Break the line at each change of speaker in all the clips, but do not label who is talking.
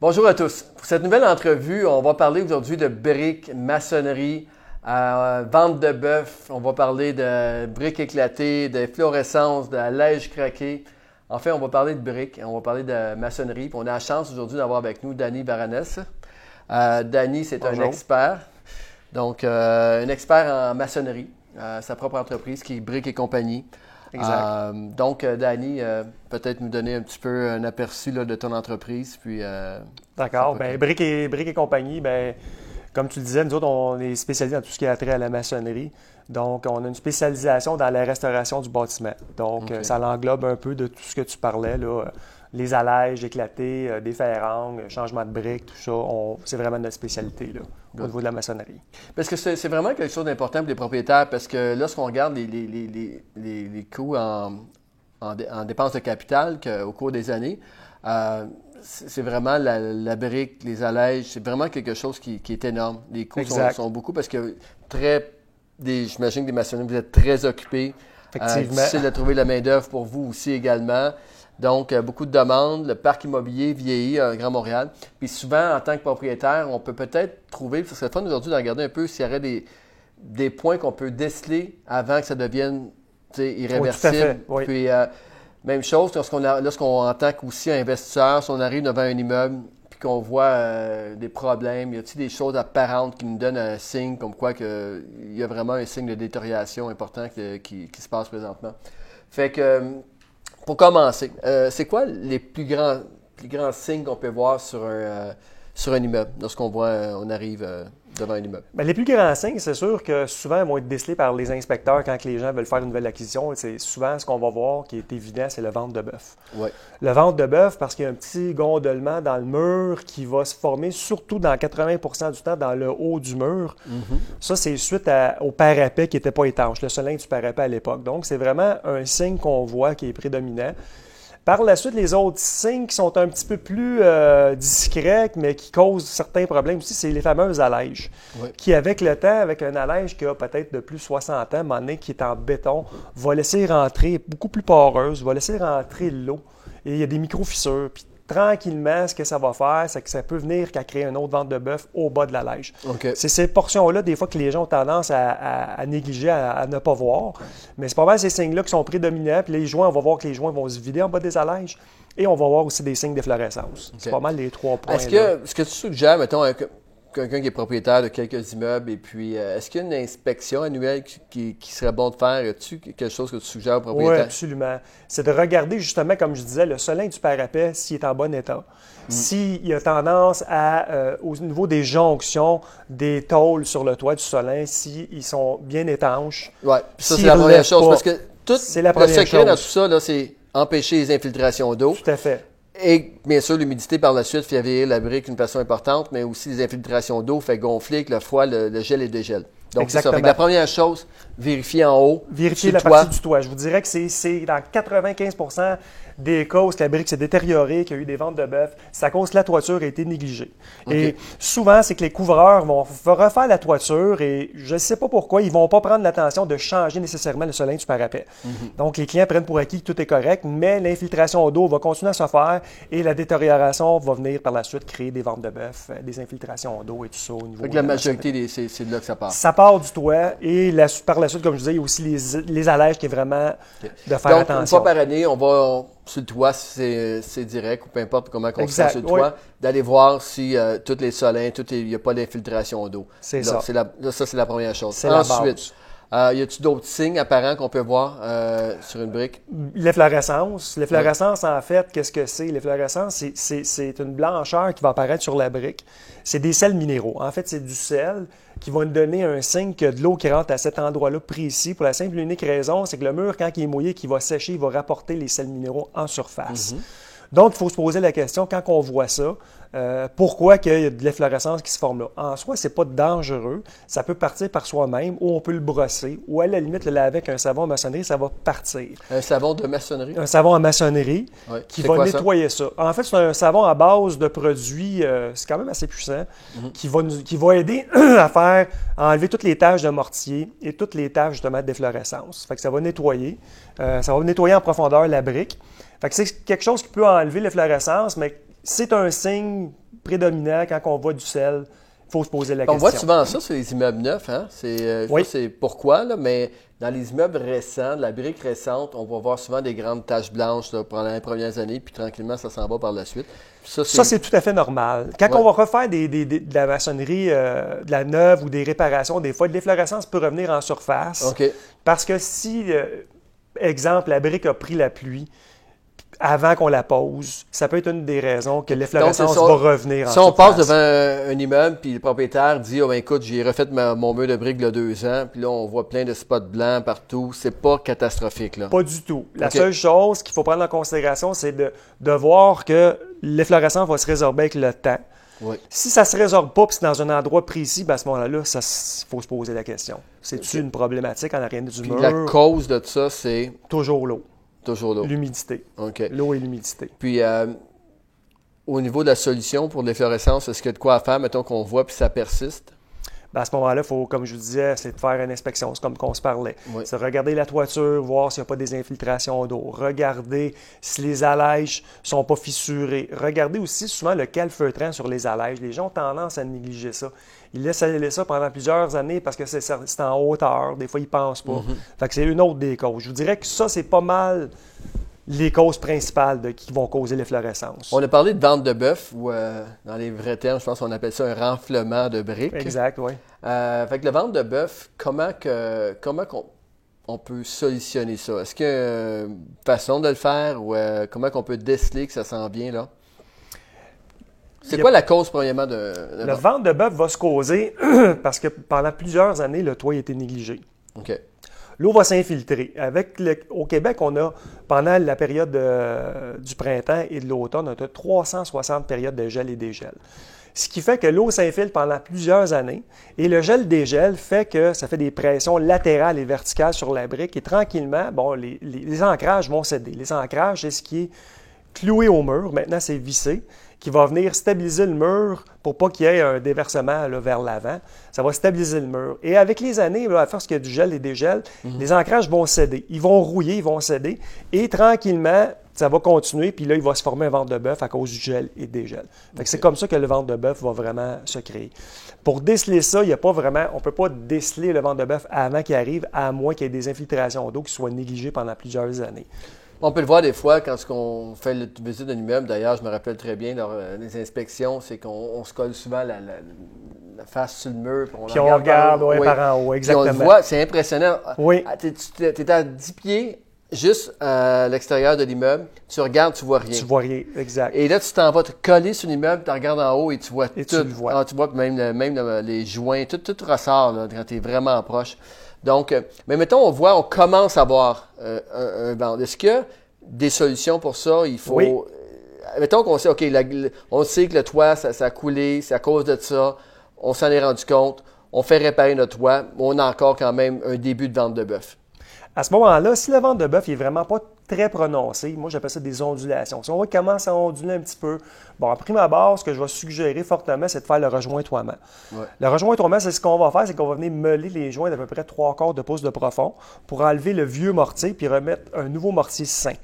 Bonjour à tous. Pour cette nouvelle entrevue, on va parler aujourd'hui de briques, maçonnerie, euh, vente de bœuf. On va parler de briques éclatées, de fluorescence, de lège craquée. En fait, on va parler de briques, on va parler de maçonnerie. Puis on a la chance aujourd'hui d'avoir avec nous Danny Baranès. Euh, Danny, c'est un expert. Donc, euh, un expert en maçonnerie. Euh, sa propre entreprise qui est Briques et compagnie.
Exact.
Euh, donc, euh, Danny, euh, peut-être nous donner un petit peu un aperçu là, de ton entreprise. Puis, euh,
D'accord. Ben, Briques et, et compagnie, ben, comme tu le disais, nous autres, on est spécialisés dans tout ce qui a trait à la maçonnerie. Donc, on a une spécialisation dans la restauration du bâtiment. Donc, ça l'englobe un peu de tout ce que tu parlais, là. Les allèges éclatés, euh, des ferrangles, changement de briques, tout ça. on- C'est vraiment notre spécialité là, au niveau de la maçonnerie.
Parce que c'est c'est vraiment quelque chose d'important pour les propriétaires parce que lorsqu'on regarde les, les, les, les, les- les coûts en, en, dé- en dépenses de capital au cours des années, euh, c'est vraiment la, la brique, les allèges, c'est vraiment quelque chose qui, qui est énorme. Les coûts sont, beaucoup parce que très, des- j'imagine que des maçonneries, vous êtes très occupés. Euh,
Effectivement.
difficile de trouver la main-d'œuvre pour vous aussi également. Donc, euh, beaucoup de demandes. Le parc immobilier vieillit à Grand Montréal. Puis souvent, en tant que propriétaire, on peut peut-être trouver, ce serait fun aujourd'hui de regarder un peu s'il y aurait des, des points qu'on peut déceler avant que ça devienne irréversible.
fait, oui.
Puis, euh, même chose, lorsqu'on, a- lorsqu'on en tant qu'aussi investisseur, si on arrive devant un immeuble puis qu'on voit euh, des problèmes, y a-t-il des choses apparentes qui nous donnent un signe comme quoi que il y a vraiment un signe de détérioration important que- qui, qui se passe présentement? Fait que, euh, pour commencer, euh, c'est quoi les plus grands, plus grands signes qu'on peut voir sur un, euh, sur un immeuble lorsqu'on voit, euh, on arrive devant un immeuble?
Ben, les plus grands signes, c'est sûr que souvent, ils vont être décelés par les inspecteurs quand les gens veulent faire une nouvelle acquisition. C'est souvent ce qu'on va voir qui est évident, c'est le ventre de bœuf.
Ouais.
Le ventre de bœuf, parce qu'il y a un petit gondolement dans le mur qui va se former surtout dans 80% du temps dans le haut du mur. Ça, c'est suite à- au parapet qui n'était pas étanche, le solin du parapet à l'époque. Donc, c'est vraiment un signe qu'on voit qui est prédominant. Par la suite, les autres signes qui sont un petit peu plus euh, discrets, mais qui causent certains problèmes aussi, c'est les fameuses allèges.
Ouais.
Qui, avec le temps, avec un allège qui a peut-être de plus 60 ans, à un moment donné, qui est en béton, va laisser rentrer, beaucoup plus poreuse, va laisser rentrer l'eau. Et il y a des micro-fissures. Puis tranquillement, ce que ça va faire, c'est que ça peut venir qu'à créer un autre ventre de bœuf au bas de la.
OK.
C'est ces portions-là, des fois, que les gens ont tendance à, à- à négliger, à, à ne pas voir. Mais c'est pas mal ces signes-là qui sont prédominants. Puis les joints, on va voir que les joints vont se vider en bas des allèges. Et on va voir aussi des signes d'efflorescence. C'est pas mal les trois points.
Est-ce que, ce que tu suggères, mettons, quelqu'un qui est propriétaire de quelques immeubles, et puis, euh, est-ce qu'il y a une inspection annuelle qui, qui- qui serait bon de faire? As-tu quelque chose que tu suggères aux
Oui,
propriétaires?
absolument. C'est de regarder justement, comme je disais, le solin du parapet, s'il est en bon état.
Mm.
S'il y a tendance à, euh, au niveau des jonctions, des tôles sur le toit du solin, s'ils sont bien étanches.
Oui, ça, c'est la première chose.
pas,
Parce que tout
la
le secret dans tout
chose.
ça, c'est empêcher les infiltrations d'eau.
Tout à fait.
Et bien sûr, l'humidité par la suite fait vieillir la brique d'une façon importante, mais aussi les infiltrations d'eau fait gonfler avec le froid, le, le gel et le dégel. Donc, c'est ça. Fait que
Exactement.
la première chose, vérifier en haut.
Vérifier la
toit.
partie du toit. Je vous dirais que c'est- dans 95 des cas où la brique s'est détériorée, qu'il y a eu des ventes de bœuf, c'est à cause que la toiture a été négligée. Et souvent, c'est que les couvreurs vont refaire la toiture et je ne sais pas pourquoi, ils ne vont pas prendre l'attention de changer nécessairement le solin du parapet. Donc, les clients prennent pour acquis que tout est correct, mais l'infiltration d'eau va continuer à se faire et la détérioration va venir par la suite créer des ventes de bœuf, euh, des infiltrations d'eau et tout ça au niveau
que la
de
majorité, c'est c'est de là que ça part.
ça part du toit et la- par la suite, comme je disais, il y a aussi les, les allèges qui est vraiment de faire
Donc,
attention.
une fois par année, on va on- sur le toit, si c'est direct ou peu importe comment on se fait sur le toit, d'aller voir si euh, tous les solins, il n'y a pas d'infiltration d'eau.
C'est ça.
c'est la- là, ça, c'est la première chose. Ensuite, euh, y a-t-il d'autres signes apparents qu'on peut voir euh, sur une brique?
L'efflorescence. L'efflorescence, en fait, qu'est-ce que c'est? L'efflorescence, c'est une blancheur qui va apparaître sur la brique. C'est des sels minéraux. En fait, c'est du sel qui va nous donner un signe que de l'eau qui rentre à cet endroit-là précis. Pour la simple et unique raison, c'est que le mur, quand il est mouillé, qui va sécher, il va rapporter les sels minéraux en surface. Donc, il faut se poser la question, quand on voit ça, euh, pourquoi qu'il y a de l'efflorescence qui se forme là? En soi, c'est pas dangereux. Ça peut partir par soi-même, ou on peut le brosser, ou à la limite, le laver avec un savon en maçonnerie, ça va partir.
Un savon de maçonnerie?
Un savon en maçonnerie
Ouais.
qui va
quoi
nettoyer ça? En fait, c'est un savon à base de produits, euh, c'est quand même assez puissant,
Mhm.
qui, va nous- qui va aider à faire, à enlever toutes les taches de mortier et toutes les taches justement d'efflorescence. Fait que ça va nettoyer. Euh, ça va nettoyer en profondeur la brique. Fait que c'est quelque chose qui peut enlever l'efflorescence, mais c'est un signe prédominant quand on voit du sel. Il faut se poser la
On
question.
voit souvent ça sur les immeubles neufs, hein? C'est, euh,
Oui.
c'est pourquoi, là, mais dans les immeubles récents, de la brique récente, on va voir souvent des grandes taches blanches là, pendant les premières années, puis tranquillement, ça s'en va par la suite. Puis ça, c'est,
Ça, c'est tout à fait normal. Quand
Ouais.
on va refaire des, des- des- de la maçonnerie, euh, de la neuve ou des réparations, des fois, l'efflorescence peut revenir en surface. Parce que si, euh, exemple, la brique a pris la pluie avant qu'on la pose, ça peut être une des raisons que l'efflorescence va revenir en
Si on passe devant un, un immeuble, puis le propriétaire dit, oh ben écoute, j'ai refait ma- mon mur de briques il y a deux ans, puis là, on voit plein de spots blancs partout, c'est pas catastrophique, là.
Pas du tout. La seule chose qu'il faut prendre en considération, c'est de, de voir que l'efflorescence va se résorber avec le temps.
Oui.
Si ça se résorbe pas, puis c'est dans un endroit précis, ben à ce moment-là, il faut se poser la question. C'est-tu une problématique en arrière du
Puis
mur?
la cause de ça, c'est
Toujours l'eau.
Toujours là.
L'humidité.
OK.
L'eau et l'humidité.
Puis, euh, au niveau de la solution pour l'efflorescence, est-ce qu'il y a de quoi à faire, mettons qu'on voit, puis ça persiste?
Ben, à ce moment-là, il faut, comme je vous disais, c'est de faire une inspection. C'est comme qu'on se parlait.
Oui.
C'est regarder la toiture, voir s'il n'y a pas des infiltrations d'eau. Regarder si les allèges sont pas fissurés. Regardez aussi souvent le calfeutrant sur les allèges. Les gens ont tendance à négliger ça. Ils laissent aller ça pendant plusieurs années parce que c'est c'est en hauteur. Des fois, ils pensent pas. Fait que c'est une autre des causes. Je vous dirais que ça, c'est pas mal les causes principales de- qui vont causer l'efflorescence.
On a parlé de vente de bœuf, ou euh, dans les vrais termes, je pense qu'on appelle ça un renflement de briques.
Exact, oui.
Euh, fait que le vente de bœuf, comment que comment qu'on on peut solutionner ça? Est-ce qu'il y a une façon de le faire ou euh, comment qu'on peut déceler que ça s'en vient là? C'est
a-
quoi la cause premièrement de, de
La
vente?
vente de bœuf va se causer parce que pendant plusieurs années, le toit a été négligé.
OK.
L'eau va s'infiltrer. Au Québec, on a, pendant la période euh, du printemps et de l'automne, on a 360 périodes de gel et dégel. Ce qui fait que l'eau s'infiltre pendant plusieurs années et le gel-dégel fait que ça fait des pressions latérales et verticales sur la brique et tranquillement, bon, les, les- les ancrages vont céder. Les ancrages, c'est ce qui est cloué au mur. Maintenant, c'est vissé, qui va venir stabiliser le mur pour pas qu'il y ait un déversement là, vers l'avant. Ça va stabiliser le mur. Et avec les années, là, à force qu'il y a du gel et des gels, les ancrages vont céder. Ils vont rouiller, ils vont céder. Et tranquillement, ça va continuer. Puis là, il va se former un ventre de bœuf à cause du gel et des gels. Que c'est comme ça que le ventre de bœuf va vraiment se créer. Pour déceler ça, il y a pas vraiment, on ne peut pas déceler le ventre de bœuf avant qu'il arrive, à moins qu'il y ait des infiltrations d'eau qui soient négligées pendant plusieurs années.
On peut le voir des fois quand on fait la visite d'un immeuble. D'ailleurs, je me rappelle très bien lors euh, des inspections, c'est qu'on on se colle souvent la, la- la face sur le mur. Puis on,
Puis on regarde ouais,
Oui.
par en haut,
Puis on
exactement.
le voit, c'est impressionnant.
Oui.
Ah, t'es- Tu es à 10 pieds juste à l'extérieur de l'immeuble. Tu regardes, tu vois rien.
Tu vois rien, exact.
Et là, tu t'en vas te coller sur l'immeuble, tu regardes en haut et tu vois
Et
tout.
tu le vois.
Ah, tu vois même, le- même le- les joints, tout, tout ressort là, quand tu es vraiment proche. Donc, euh, mais mettons, on voit, on commence à voir euh, un, un vent. Est-ce qu'il y a des solutions pour ça? Il faut.
Oui.
euh, mettons qu'on sait, OK, la- on sait que le toit, ça, ça a coulé, c'est à cause de ça. On s'en est rendu compte. On fait réparer notre toit. mais On a encore quand même un début de vente de bœuf.
À ce moment-là, si le ventre de bœuf n'est vraiment pas très prononcé, moi j'appelle ça des ondulations. Si on voit commence à onduler un petit peu, bon, à prime abord, ce que je vais suggérer fortement, c'est de faire le rejointoiement.
Ouais.
Le rejointoiement, c'est ce qu'on va faire, c'est qu'on va venir meuler les joints d'à peu près trois quarts de pouce de profond pour enlever le vieux mortier puis remettre un nouveau mortier sain.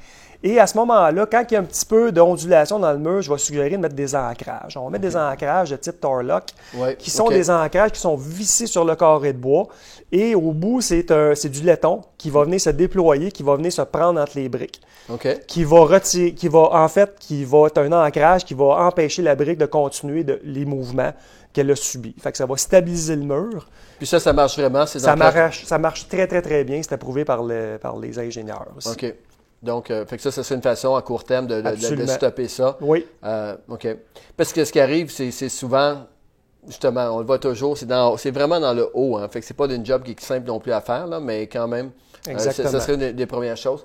Et à ce moment-là, quand il y a un petit peu d'ondulation dans le mur, je vais suggérer de mettre des ancrages. On va mettre des ancrages de type Torlock
Ouais,
qui sont des ancrages qui sont vissés sur le carré de bois. Et au bout, c'est du laiton qui va venir se déployer, qui va venir se prendre entre les briques,
OK?
qui va retirer, qui va en fait, qui va être un ancrage qui va empêcher la brique de continuer de- les mouvements qu'elle a subis. Fait que ça va stabiliser le mur.
Puis ça, ça marche vraiment. ces
Ça
ancrages-
marche, ça marche très très très bien. C'est approuvé par, le- par les ingénieurs aussi.
OK. Donc, euh, fait que ça, ça serait une façon à court terme de, stopper ça.
Oui,
Euh, OK. Parce que ce qui arrive, c'est c'est souvent, justement, on le voit toujours, c'est c'est vraiment dans le haut. Hein. Fait que c'est pas une job qui est simple non plus à faire, là, mais quand même, euh, ça, ça serait une des- premières choses.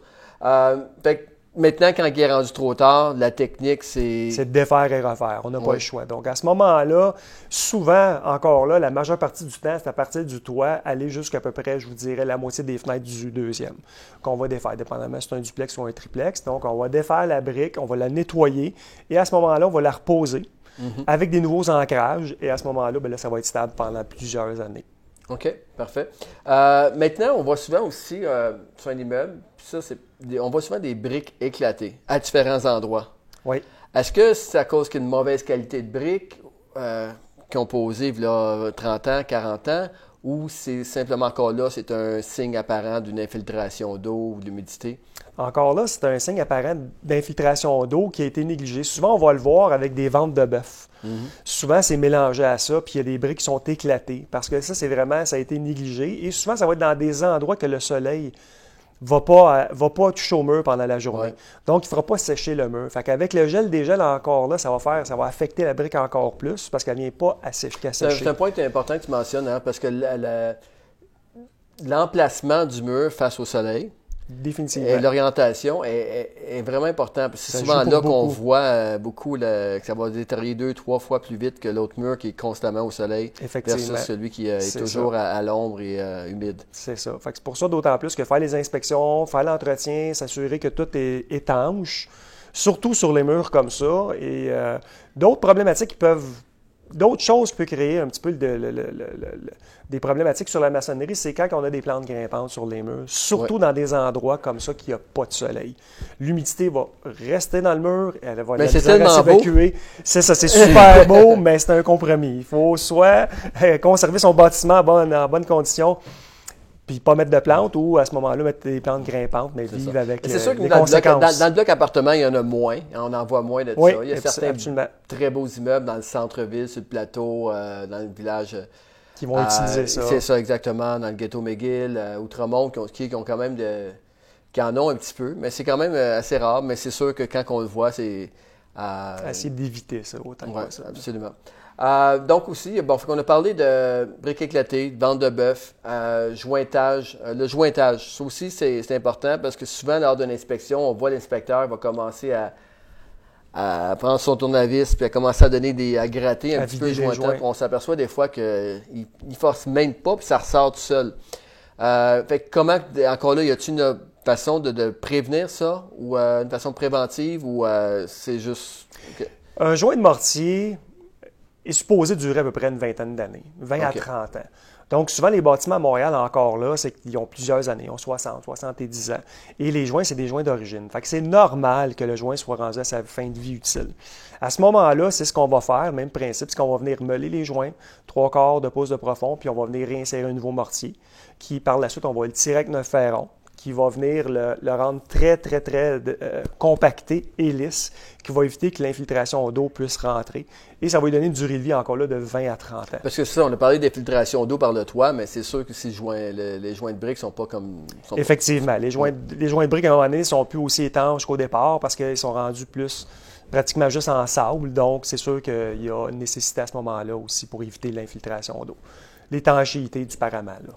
Fait que maintenant, quand il est rendu trop tard, la technique, c'est...
c'est de défaire et refaire. On n'a pas le choix. Donc, à ce moment-là, souvent, encore là, la majeure partie du temps, c'est à partir du toit, aller jusqu'à peu près, je vous dirais, la moitié des fenêtres du deuxième qu'on va défaire, dépendamment si c'est un duplex ou un triplex. Donc, on va défaire la brique, on va la nettoyer et à ce moment-là, on va la reposer
Mhm.
avec des nouveaux ancrages et à ce moment-là, ben là, ça va être stable pendant plusieurs années.
OK, parfait. Euh, maintenant, on voit souvent aussi euh, sur un immeuble, puis ça, des- on voit souvent des briques éclatées à différents endroits.
Oui.
Est-ce que c'est à cause qu'il y a une mauvaise qualité de briques euh, qui ont posé il y a 30 ans, 40 ans, ou c'est simplement encore là, c'est un signe apparent d'une infiltration d'eau ou d'humidité?
Encore là, c'est un signe apparent d'infiltration d'eau qui a été négligé. Souvent, on va le voir avec des ventes de bœuf.
Mhm.
Souvent, c'est mélangé à ça, puis il y a des briques qui sont éclatées parce que ça, c'est vraiment, ça a été négligé. Et souvent, ça va être dans des endroits que le soleil va pas, va pas toucher au mur pendant la journée.
Ouais.
Donc, il ne fera pas sécher le mur. Fait qu'avec le gel des gels encore là, ça va faire, ça va affecter la brique encore plus parce qu'elle ne vient pas à sécher.
C'est un-
sécher.
c'est un point important que tu mentionnes, hein, parce que la- la- l'emplacement du mur face au soleil
Définitivement.
l'orientation est, est- est vraiment important. parce que C'est souvent là qu'on voit euh, beaucoup le- que ça va détériorer deux, trois fois plus vite que l'autre mur qui est constamment au soleil
Effectivement.
versus celui qui euh, est toujours
ça.
à, à l'ombre et euh, humide.
C'est ça. C'est pour ça d'autant plus que faire les inspections, faire l'entretien, s'assurer que tout est étanche, surtout sur les murs comme ça. Et euh, d'autres problématiques qui peuvent. D'autres choses qui peuvent créer un petit peu le- le- le- des problématiques sur la maçonnerie, c'est quand on a des plantes grimpantes sur les murs, surtout dans des endroits comme ça qu'il n'y a pas de soleil. L'humidité va rester dans le mur, elle va
beau.
s'évacuer. C'est ça, c'est super beau, mais c'est un compromis. Il faut soit euh, conserver son bâtiment en bonne, en bonne condition, puis pas mettre de plantes, ou à ce moment-là, mettre des plantes grimpantes, mais vivre
ça.
avec
C'est
euh,
sûr que
les
dans le, bloc,
conséquences.
dans- dans le bloc appartement, il y en a moins. On en voit moins de
oui,
ça. Il y a certains
absolument,
très beaux immeubles dans le centre-ville, sur le plateau, euh, dans le village. euh,
qui vont
Euh,
utiliser ça.
C'est ça, exactement. Dans le ghetto McGill, euh, Outremont, qui ont, qui, ont quand même de, qui en ont un petit peu, mais c'est quand même assez rare. Mais c'est sûr que quand on le voit, c'est. euh,
Essayer d'éviter ça autant
ouais,
que possible.
absolument. Euh, donc aussi, bon, fait qu'on a parlé de briques éclatées, de vente de bœuf, euh, jointage. Euh, le jointage, ça aussi, c'est important parce que souvent, lors d'une inspection, on voit l'inspecteur va commencer à, à prendre son tournevis puis à commencer à donner des à gratter un
À
petit peu le puis On s'aperçoit des fois qu'il ne force même pas puis ça ressort tout seul. Fait comment, encore là, y a-t-il une façon de, de prévenir ça ou une façon préventive ou c'est juste.
Un joint de mortier est supposé durer à peu près une vingtaine d'années, 20 à
OK.
30 ans. Donc, souvent, les bâtiments à Montréal, encore là, c'est qu'ils ont plusieurs années, ils ont 60, 70 ans. Et les joints, c'est des joints d'origine. Fait que c'est normal que le joint soit rendu à sa fin de vie utile. À ce moment-là, c'est ce qu'on va faire, même principe, c'est qu'on va venir meuler les joints, trois quarts de pouce de profond, puis on va venir réinsérer un nouveau mortier, qui, par la suite, on va le tirer avec notre ferron, qui va venir le, le rendre très, très, très euh, compacté et lisse, qui va éviter que l'infiltration d'eau puisse rentrer. Et ça va lui donner une durée de vie encore là de 20 à 30 ans.
Parce que ça, on a parlé d'infiltration d'eau par le toit, mais c'est sûr que si le joint- le- les joints de briques sont pas comme. sont pas-
Effectivement, les joints, les joints de briques à un moment donné sont plus aussi étanches qu'au départ parce qu'ils sont rendus plus pratiquement juste en sable. Donc, c'est sûr qu'il y a une nécessité à ce moment-là aussi pour éviter l'infiltration d'eau. L'étanchéité du parament. Là.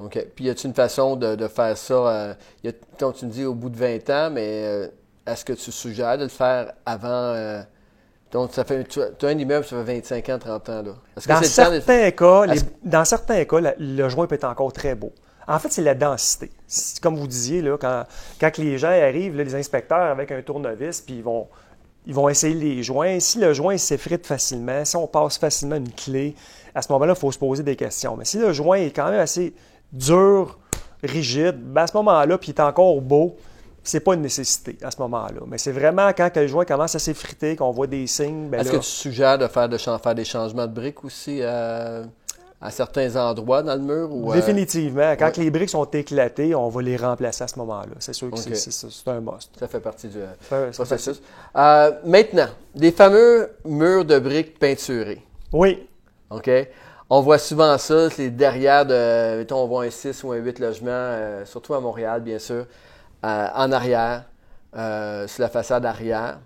OK. Puis y a-t-il une façon de, de faire ça? euh, y a, quand tu me dis au bout de 20 ans, mais euh, est-ce que tu suggères de le faire avant. euh, donc, ça fait, tu, as un immeuble, ça fait 25 ans, 30 ans. Là. Est-ce que
Dans
c'est le temps de-
certains, cas, les- dans certains cas, la- le joint peut être encore très beau. En fait, c'est la densité. C'est Comme vous disiez, là, quand, quand les gens arrivent, là, les inspecteurs avec un tournevis, puis ils vont, ils vont essayer les joints. Si le joint s'effrite facilement, si on passe facilement une clé, à ce moment-là, il faut se poser des questions. Mais si le joint est quand même assez dur, rigide, ben à ce moment-là, puis il est encore beau, c'est pas une nécessité à ce moment-là. Mais c'est vraiment quand le joint commence à s'effriter, qu'on voit des signes. ben
Est-ce
là-
que tu suggères de faire, de faire des changements de briques aussi euh, à certains endroits dans le mur? Ou, euh,
Définitivement. Quand
ouais.
les briques sont éclatées, on va les remplacer à ce moment-là. C'est sûr que c'est- un must.
ça fait partie du.
Un
processus. Euh, maintenant, les fameux murs de briques peinturés.
Oui,
OK? On voit souvent ça, c'est derrière de, mettons, on voit un 6 ou un 8 logements, euh, surtout à Montréal, bien sûr, euh, en arrière, euh, sur la façade arrière.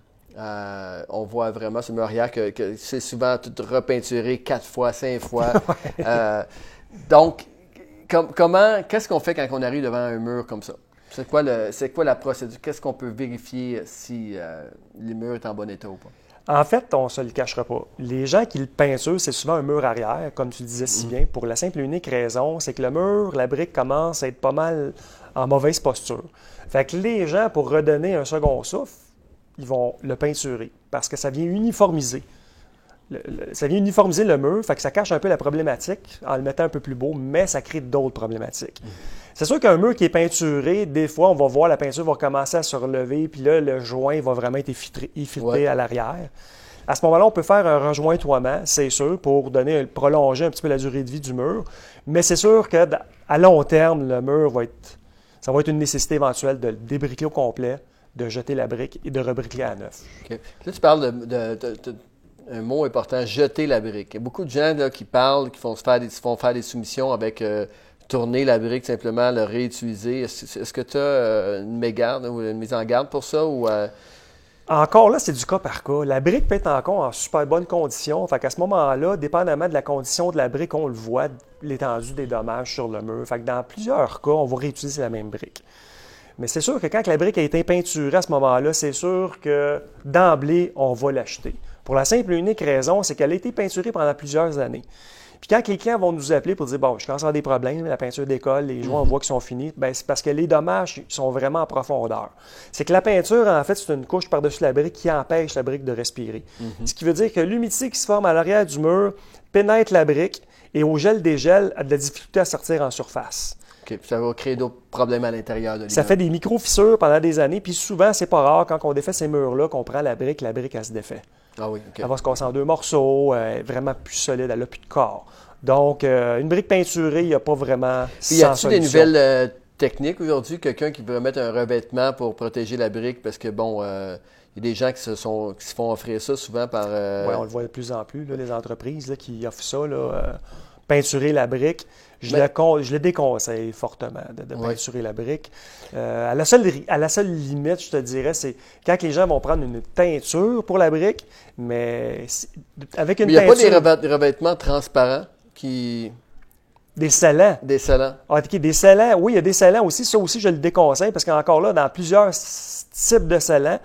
On voit vraiment ce mur arrière que, que c'est souvent tout repeinturé quatre fois, cinq fois. Donc, com- comment, qu'est-ce qu'on fait quand on arrive devant un mur comme ça? C'est quoi, le, quoi la procédure? Qu'est-ce qu'on peut vérifier si le mur est en bon état ou pas?
En fait, on ne se le cachera pas. Les gens qui le peinturent, c'est souvent un mur arrière, comme tu le disais si bien, pour la simple et unique raison, c'est que le mur, la brique commence à être pas mal en mauvaise posture. Fait que les gens, pour redonner un second souffle, ils vont le peinturer parce que ça vient uniformiser. Le- le- ça vient uniformiser le mur, fait que ça cache un peu la problématique en le mettant un peu plus beau, mais ça crée d'autres problématiques. C'est sûr qu'un mur qui est peinturé, des fois, on va voir la peinture va commencer à se relever, puis là, le joint va vraiment être infiltré, à l'arrière. À ce moment-là, on peut faire un rejointoiement, c'est sûr, pour donner, prolonger un petit peu la durée de vie du mur. Mais c'est sûr qu'à long terme, le mur va être. Ça va être une nécessité éventuelle de le débriquer au complet, de jeter la brique et de rebriquer à neuf.
Là, tu parles de, un mot important, jeter la brique. Il y a beaucoup de gens qui parlent, qui font, se faire des, font faire des soumissions avec euh, tourner la brique simplement, le réutiliser. Est-ce, que tu as euh, une, mégarde, ou une mise en garde pour ça? Ou, euh,
encore là, c'est du cas par cas. La brique peut être encore en super bonne condition. Fait qu'à ce moment-là, dépendamment de la condition de la brique, on le voit, l'étendue des dommages sur le mur. Fait que dans plusieurs cas, on va réutiliser la même brique. Mais c'est sûr que quand la brique a été peinturée à ce moment-là, c'est sûr que d'emblée, on va l'acheter. Pour la simple et unique raison, c'est qu'elle a été peinturée pendant plusieurs années. Puis quand les clients vont nous appeler pour dire Bon, je commence à avoir des problèmes, la peinture d'école, les joints, on mhm. voit qu'ils sont finis, ben, c'est parce que les dommages sont vraiment en profondeur. C'est que la peinture, en fait, c'est une couche par-dessus la brique qui empêche la brique de respirer. Mhm. Ce qui veut dire que l'humidité qui se forme à l'arrière du mur pénètre la brique et au gel des gels a de la difficulté à sortir en surface.
OK. Ça va créer d'autres problèmes à l'intérieur de
Ça fait des micro-fissures pendant des années, puis souvent, c'est pas rare quand on défait ces murs-là qu'on prend la brique, la brique, elle se défait.
Ah oui,
Elle va se casser en deux morceaux, elle est vraiment plus solide, elle n'a plus de corps. Donc, euh, une brique peinturée, il n'y a pas vraiment.
Il y a-t-il des nouvelles euh, techniques aujourd'hui? Quelqu'un qui peut mettre un revêtement pour protéger la brique? Parce que, bon, euh, il y a des gens qui se, sont, qui se font offrir ça souvent par.
Oui, on le voit de plus en plus, les entreprises qui offrent ça, peinturer la brique. Je, le, je, le, déconseille fortement de, peinturer la brique. à, la seule, à la seule limite, je te dirais, c'est quand les gens vont prendre une teinture pour la brique, mais avec une
mais il n'y a pas des revêtements transparents?
Des scellants.
Des scellants.
Ah, des scellants, oui, il y a des scellants aussi. Ça aussi, je le déconseille parce qu'encore là, dans plusieurs types de scellants,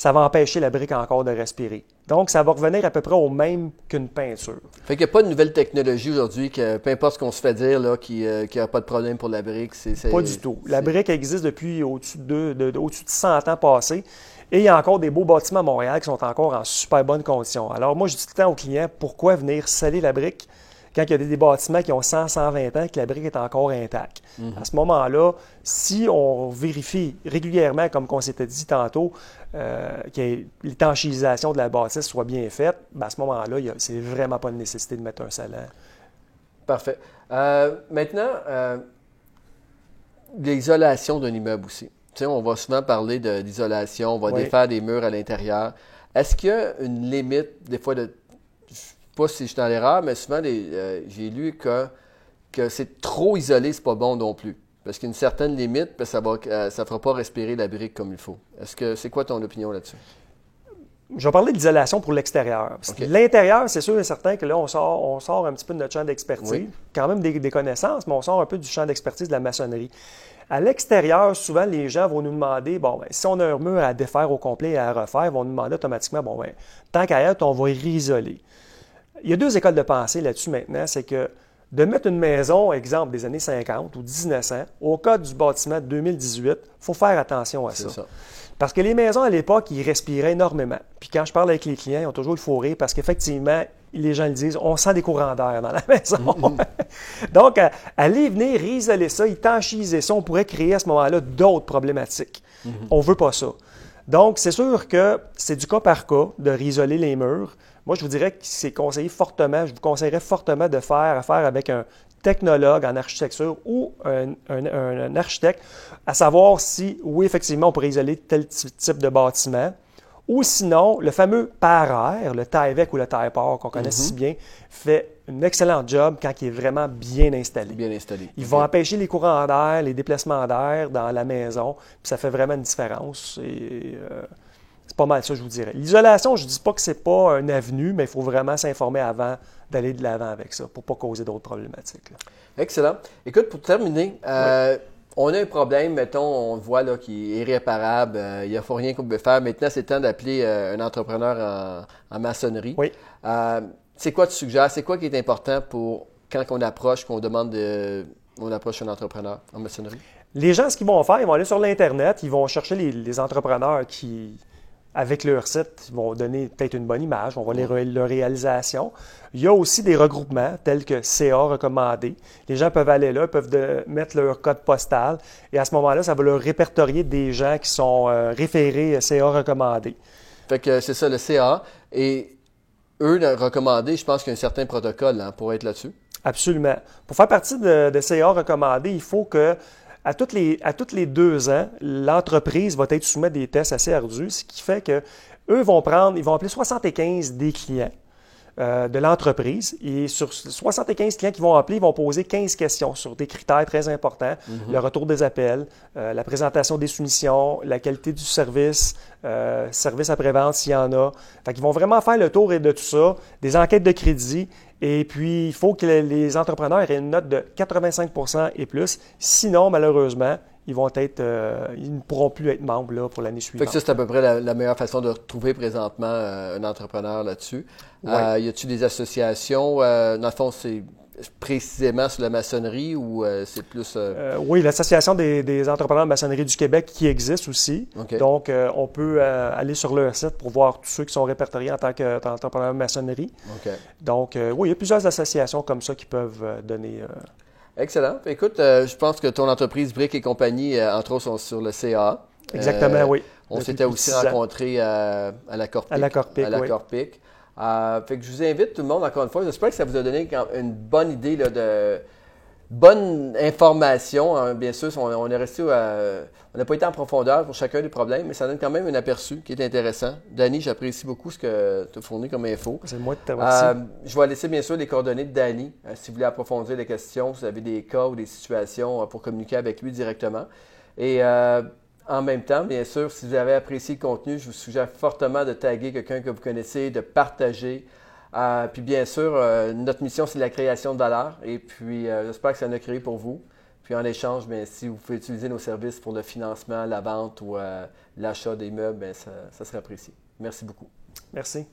ça va empêcher la brique encore de respirer. Donc, ça va revenir à peu près au même qu'une peinture.
Fait qu'il n'y a pas de nouvelle technologie aujourd'hui, que peu importe ce qu'on se fait dire, là, qu'il n'y a pas de problème pour la brique.
C'est, pas du tout. La brique existe depuis au-dessus de, de, au-dessus de 100 ans passés. Et il y a encore des beaux bâtiments à Montréal qui sont encore en super bonne condition. Alors, moi, je dis tout le temps aux clients, pourquoi venir sceller la brique? Quand il y a des bâtiments qui ont 100, 120 ans, que la brique est encore intacte. Mhm. À ce moment-là, si on vérifie régulièrement, comme on s'était dit tantôt, euh, que l'étanchisation de la bâtisse soit bien faite, ben, à ce moment-là, c'est vraiment pas une nécessité de mettre un salon.
Parfait. Euh, maintenant, euh, l'isolation d'un immeuble aussi. Tu sais, on va souvent parler d'isolation, on va défaire des murs à l'intérieur. Est-ce qu'il y a une limite, des fois, de pas si je suis dans l'erreur, mais souvent, euh, j'ai lu que, que c'est trop isolé, c'est pas bon non plus. Parce qu'il y a une certaine limite, que ça ne euh, ça fera pas respirer la brique comme il faut. Est-ce que c'est quoi ton opinion là-dessus?
Je vais parler d'isolation pour l'extérieur. L'intérieur, c'est sûr et certain que là, on sort, on sort un petit peu de notre champ d'expertise. Quand même des, connaissances, mais on sort un peu du champ d'expertise de la maçonnerie. À l'extérieur, souvent, les gens vont nous demander, bon, ben, si on a un mur à défaire au complet et à refaire, ils vont nous demander automatiquement, bon, ben, tant qu'à être, on va réisoler. Il y a deux écoles de pensée là-dessus maintenant. C'est que de mettre une maison, exemple des années 50 ou 1900, au code du bâtiment de 2018, il faut faire attention à ça. Parce que les maisons à l'époque, ils respiraient énormément. Puis quand je parle avec les clients, ils ont toujours le fourré parce qu'effectivement, les gens le disent, on sent des courants d'air dans la maison. Mm-hmm. Donc, aller venir isoler ça, étanchiser ça, on pourrait créer à ce moment-là d'autres problématiques. Mm-hmm. On ne veut pas ça. Donc, c'est sûr que c'est du cas par cas de réisoler les murs. Moi, je vous dirais que c'est conseillé fortement, je vous conseillerais fortement de faire affaire avec un technologue en architecture ou un, architecte, à savoir si, oui, effectivement, on pourrait isoler tel type de bâtiment, ou sinon, le fameux par-air, le taille-vec ou le taille-port qu'on connaît si mhm. bien, fait un excellent job quand il est vraiment bien installé.
Bien installé.
Il va empêcher les courants d'air, les déplacements d'air dans la maison, puis ça fait vraiment une différence. Et, euh, pas mal ça, je vous dirais. L'isolation, je ne dis pas que c'est pas un avenue, mais il faut vraiment s'informer avant d'aller de l'avant avec ça pour ne pas causer d'autres problématiques.
Excellent. Écoute, pour terminer, euh, on a un problème, mettons, on le voit là, qui est irréparable, euh, il n'y a rien qu'on peut faire. Maintenant, c'est temps d'appeler euh, un entrepreneur en, maçonnerie.
Oui.
c'est quoi tu suggères? C'est quoi qui est important pour quand on approche, qu'on demande de, on approche un entrepreneur en maçonnerie?
Les gens, ce qu'ils vont faire, ils vont aller sur l'Internet, ils vont chercher les entrepreneurs qui, avec leur site, ils vont donner peut-être une bonne image, on va les leur réalisation. Il y a aussi des regroupements tels que CA recommandé. Les gens peuvent aller là, peuvent mettre leur code postal et à ce moment-là, ça va leur répertorier des gens qui sont euh, référés CA recommandé.
Fait que c'est ça, le CA. Et eux, recommandés, je pense qu'il y a un certain protocole hein, pour être là-dessus.
Absolument. Pour faire partie de, de CA recommandé, il faut que à toutes les, à toutes les deux ans, l'entreprise va être soumise des tests assez ardus, ce qui fait que eux vont prendre, ils vont appeler 75 des clients euh, de l'entreprise. Et sur 75 clients qui vont appeler, ils vont poser 15 questions sur des critères très importants. Mhm. Le retour des appels, euh, la présentation des soumissions, la qualité du service, euh, service après-vente s'il y en a. Fait qu'ils vont vraiment faire le tour de tout ça, des enquêtes de crédit. Et puis, il faut que les entrepreneurs aient une note de 85% et plus. Sinon, malheureusement, ils vont être, euh, ils ne pourront plus être membres là, pour l'année suivante.
Fait que ça, c'est à peu près la, meilleure façon de retrouver présentement euh, un entrepreneur là-dessus. Euh, y a-t-il des associations? dans le fond, c'est précisément sur la maçonnerie ou c'est plus...
oui, l'Association des, entrepreneurs de maçonnerie du Québec qui existe aussi. Donc, on peut aller sur leur site pour voir tous ceux qui sont répertoriés en tant qu'entrepreneurs de maçonnerie. Donc, oui, il y a plusieurs associations comme ça qui peuvent donner
Excellent. Écoute, euh, je pense que ton entreprise Brick et compagnie, euh, entre autres, sont sur le CA.
Exactement, euh, oui.
On s'était aussi rencontrés à, la Corpic.
À la Corpic,
À la Corpic. Fait que je vous invite tout le monde, encore une fois. J'espère que ça vous a donné une bonne idée de bonne information. Hein. bien sûr, on, est resté on n'a pas été en profondeur pour chacun des problèmes, mais ça donne quand même un aperçu qui est intéressant. Danny, j'apprécie beaucoup ce que tu as fourni comme info.
C'est moi de euh,
Je vais laisser bien sûr les coordonnées de Danny euh, si vous voulez approfondir les questions, si vous avez des cas ou des situations euh, pour communiquer avec lui directement. Et en même temps, bien sûr, si vous avez apprécié le contenu, je vous suggère fortement de taguer quelqu'un que vous connaissez, de partager. Euh, puis bien sûr, euh, notre mission, c'est la création de valeur. Et puis, euh, j'espère que ça en a créé pour vous. Puis en échange, bien, si vous pouvez utiliser nos services pour le financement, la vente ou l'achat des meubles, bien, ça, ça serait apprécié. Merci beaucoup.
Merci.